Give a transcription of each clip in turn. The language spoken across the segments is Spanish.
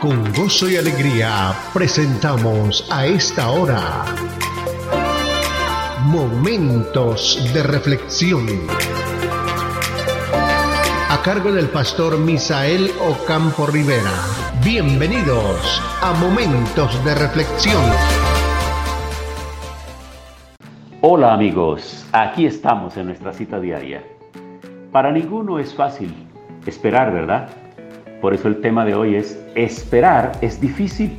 Con gozo y alegría presentamos a esta hora Momentos de Reflexión. A cargo del pastor Misael Ocampo Rivera. Bienvenidos a Momentos de Reflexión. Hola amigos, aquí estamos en nuestra cita diaria. Para ninguno es fácil esperar, ¿verdad? Por eso el tema de hoy es esperar es difícil.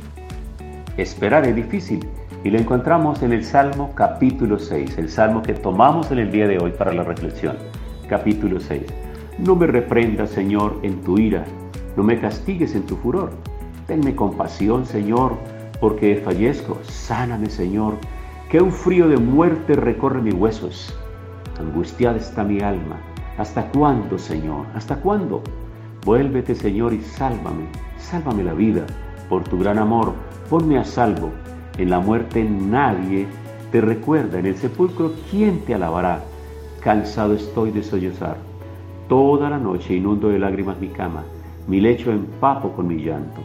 Esperar es difícil. Y lo encontramos en el Salmo capítulo 6, el Salmo que tomamos en el día de hoy para la reflexión. Capítulo 6. No me reprendas, Señor, en tu ira, no me castigues en tu furor. Tenme compasión, Señor, porque fallezco. Sáname, Señor, que un frío de muerte recorre mis huesos. Angustiada está mi alma. ¿Hasta cuándo, Señor? ¿Hasta cuándo? Vuélvete, Señor, y sálvame, sálvame la vida, por tu gran amor, ponme a salvo. En la muerte nadie te recuerda, en el sepulcro, ¿quién te alabará? Cansado estoy de sollozar. Toda la noche inundo de lágrimas mi cama, mi lecho empapo con mi llanto.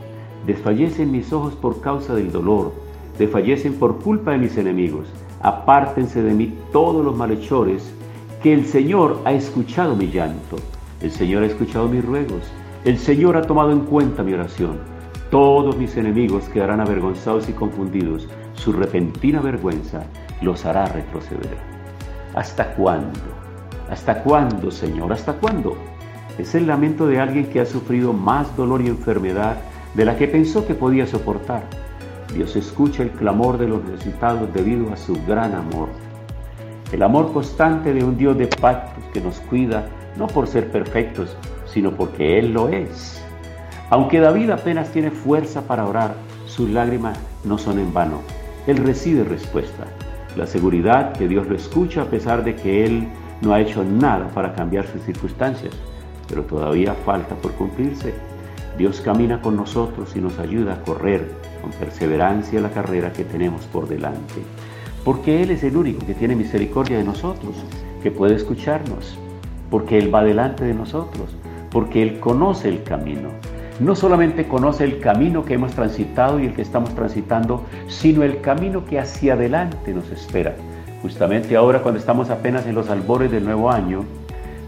Desfallecen mis ojos por causa del dolor, desfallecen por culpa de mis enemigos. Apártense de mí todos los malhechores, que el Señor ha escuchado mi llanto. El Señor ha escuchado mis ruegos. El Señor ha tomado en cuenta mi oración. Todos mis enemigos quedarán avergonzados y confundidos. Su repentina vergüenza los hará retroceder. ¿Hasta cuándo? ¿Hasta cuándo, Señor? ¿Hasta cuándo? Es el lamento de alguien que ha sufrido más dolor y enfermedad de la que pensó que podía soportar. Dios escucha el clamor de los necesitados debido a su gran amor. El amor constante de un Dios de pactos que nos cuida no por ser perfectos, sino porque Él lo es. Aunque David apenas tiene fuerza para orar, sus lágrimas no son en vano. Él recibe respuesta. La seguridad que Dios lo escucha a pesar de que Él no ha hecho nada para cambiar sus circunstancias, pero todavía falta por cumplirse. Dios camina con nosotros y nos ayuda a correr con perseverancia la carrera que tenemos por delante. Porque Él es el único que tiene misericordia de nosotros, que puede escucharnos porque Él va delante de nosotros, porque Él conoce el camino. No solamente conoce el camino que hemos transitado y el que estamos transitando, sino el camino que hacia adelante nos espera. Justamente ahora cuando estamos apenas en los albores del nuevo año,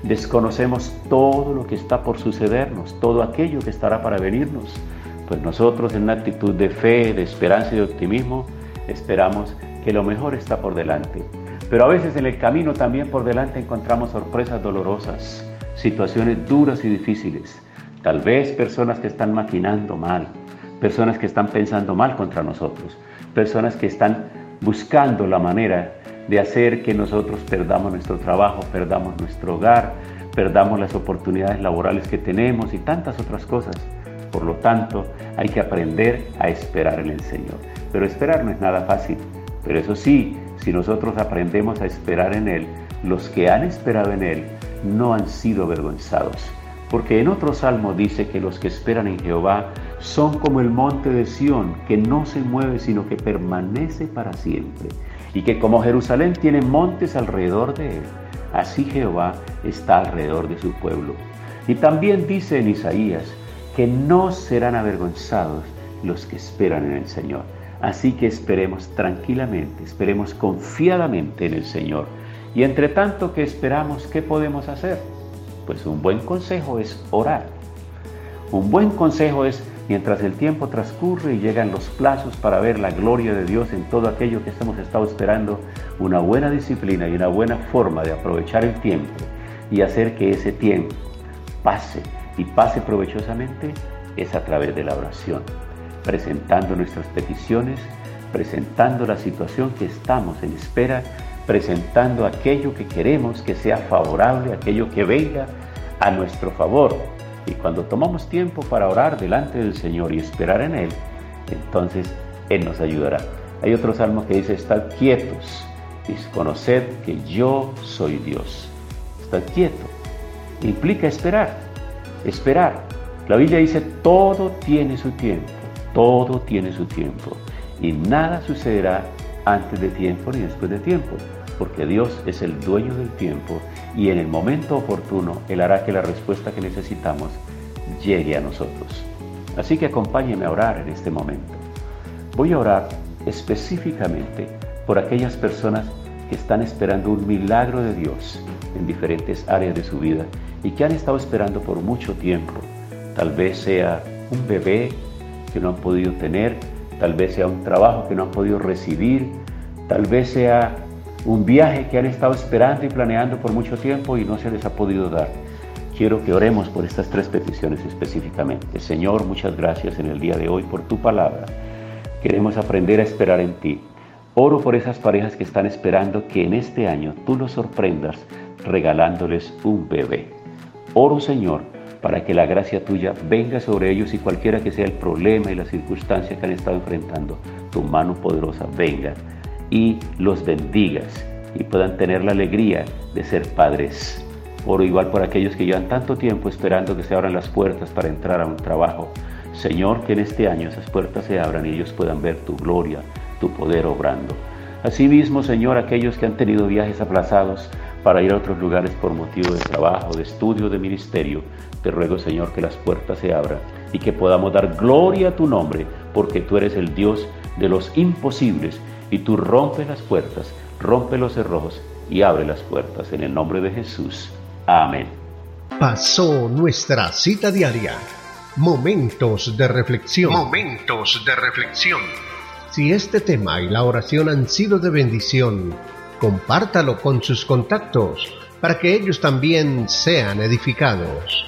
desconocemos todo lo que está por sucedernos, todo aquello que estará para venirnos. Pues nosotros en una actitud de fe, de esperanza y de optimismo, esperamos que lo mejor está por delante. Pero a veces en el camino también por delante encontramos sorpresas dolorosas, situaciones duras y difíciles. Tal vez personas que están maquinando mal, personas que están pensando mal contra nosotros, personas que están buscando la manera de hacer que nosotros perdamos nuestro trabajo, perdamos nuestro hogar, perdamos las oportunidades laborales que tenemos y tantas otras cosas. Por lo tanto, hay que aprender a esperar en el Señor. Pero esperar no es nada fácil. Pero eso sí, si nosotros aprendemos a esperar en Él, los que han esperado en Él no han sido avergonzados. Porque en otro salmo dice que los que esperan en Jehová son como el monte de Sión, que no se mueve, sino que permanece para siempre. Y que como Jerusalén tiene montes alrededor de él, así Jehová está alrededor de su pueblo. Y también dice en Isaías que no serán avergonzados los que esperan en el Señor. Así que esperemos tranquilamente, esperemos confiadamente en el Señor. Y entre tanto que esperamos, ¿qué podemos hacer? Pues un buen consejo es orar. Un buen consejo es, mientras el tiempo transcurre y llegan los plazos para ver la gloria de Dios en todo aquello que hemos estado esperando, una buena disciplina y una buena forma de aprovechar el tiempo y hacer que ese tiempo pase y pase provechosamente es a través de la oración presentando nuestras peticiones, presentando la situación que estamos en espera, presentando aquello que queremos que sea favorable, aquello que venga a nuestro favor. Y cuando tomamos tiempo para orar delante del Señor y esperar en Él, entonces Él nos ayudará. Hay otro salmo que dice, estad quietos y conoced que yo soy Dios. Estad quieto. Implica esperar, esperar. La Biblia dice, todo tiene su tiempo. Todo tiene su tiempo y nada sucederá antes de tiempo ni después de tiempo, porque Dios es el dueño del tiempo y en el momento oportuno Él hará que la respuesta que necesitamos llegue a nosotros. Así que acompáñeme a orar en este momento. Voy a orar específicamente por aquellas personas que están esperando un milagro de Dios en diferentes áreas de su vida y que han estado esperando por mucho tiempo. Tal vez sea un bebé que no han podido tener, tal vez sea un trabajo que no han podido recibir, tal vez sea un viaje que han estado esperando y planeando por mucho tiempo y no se les ha podido dar. Quiero que oremos por estas tres peticiones específicamente. Señor, muchas gracias en el día de hoy por tu palabra. Queremos aprender a esperar en ti. Oro por esas parejas que están esperando que en este año tú los sorprendas regalándoles un bebé. Oro, Señor, para que la gracia tuya venga sobre ellos y cualquiera que sea el problema y la circunstancia que han estado enfrentando, tu mano poderosa venga y los bendigas y puedan tener la alegría de ser padres. Oro igual por aquellos que llevan tanto tiempo esperando que se abran las puertas para entrar a un trabajo. Señor, que en este año esas puertas se abran y ellos puedan ver tu gloria, tu poder obrando. Asimismo, Señor, aquellos que han tenido viajes aplazados para ir a otros lugares por motivo de trabajo, de estudio, de ministerio, te ruego, Señor, que las puertas se abran y que podamos dar gloria a tu nombre, porque tú eres el Dios de los imposibles y tú rompes las puertas, rompe los cerrojos y abre las puertas. En el nombre de Jesús. Amén. Pasó nuestra cita diaria. Momentos de reflexión. Momentos de reflexión. Si este tema y la oración han sido de bendición, compártalo con sus contactos para que ellos también sean edificados.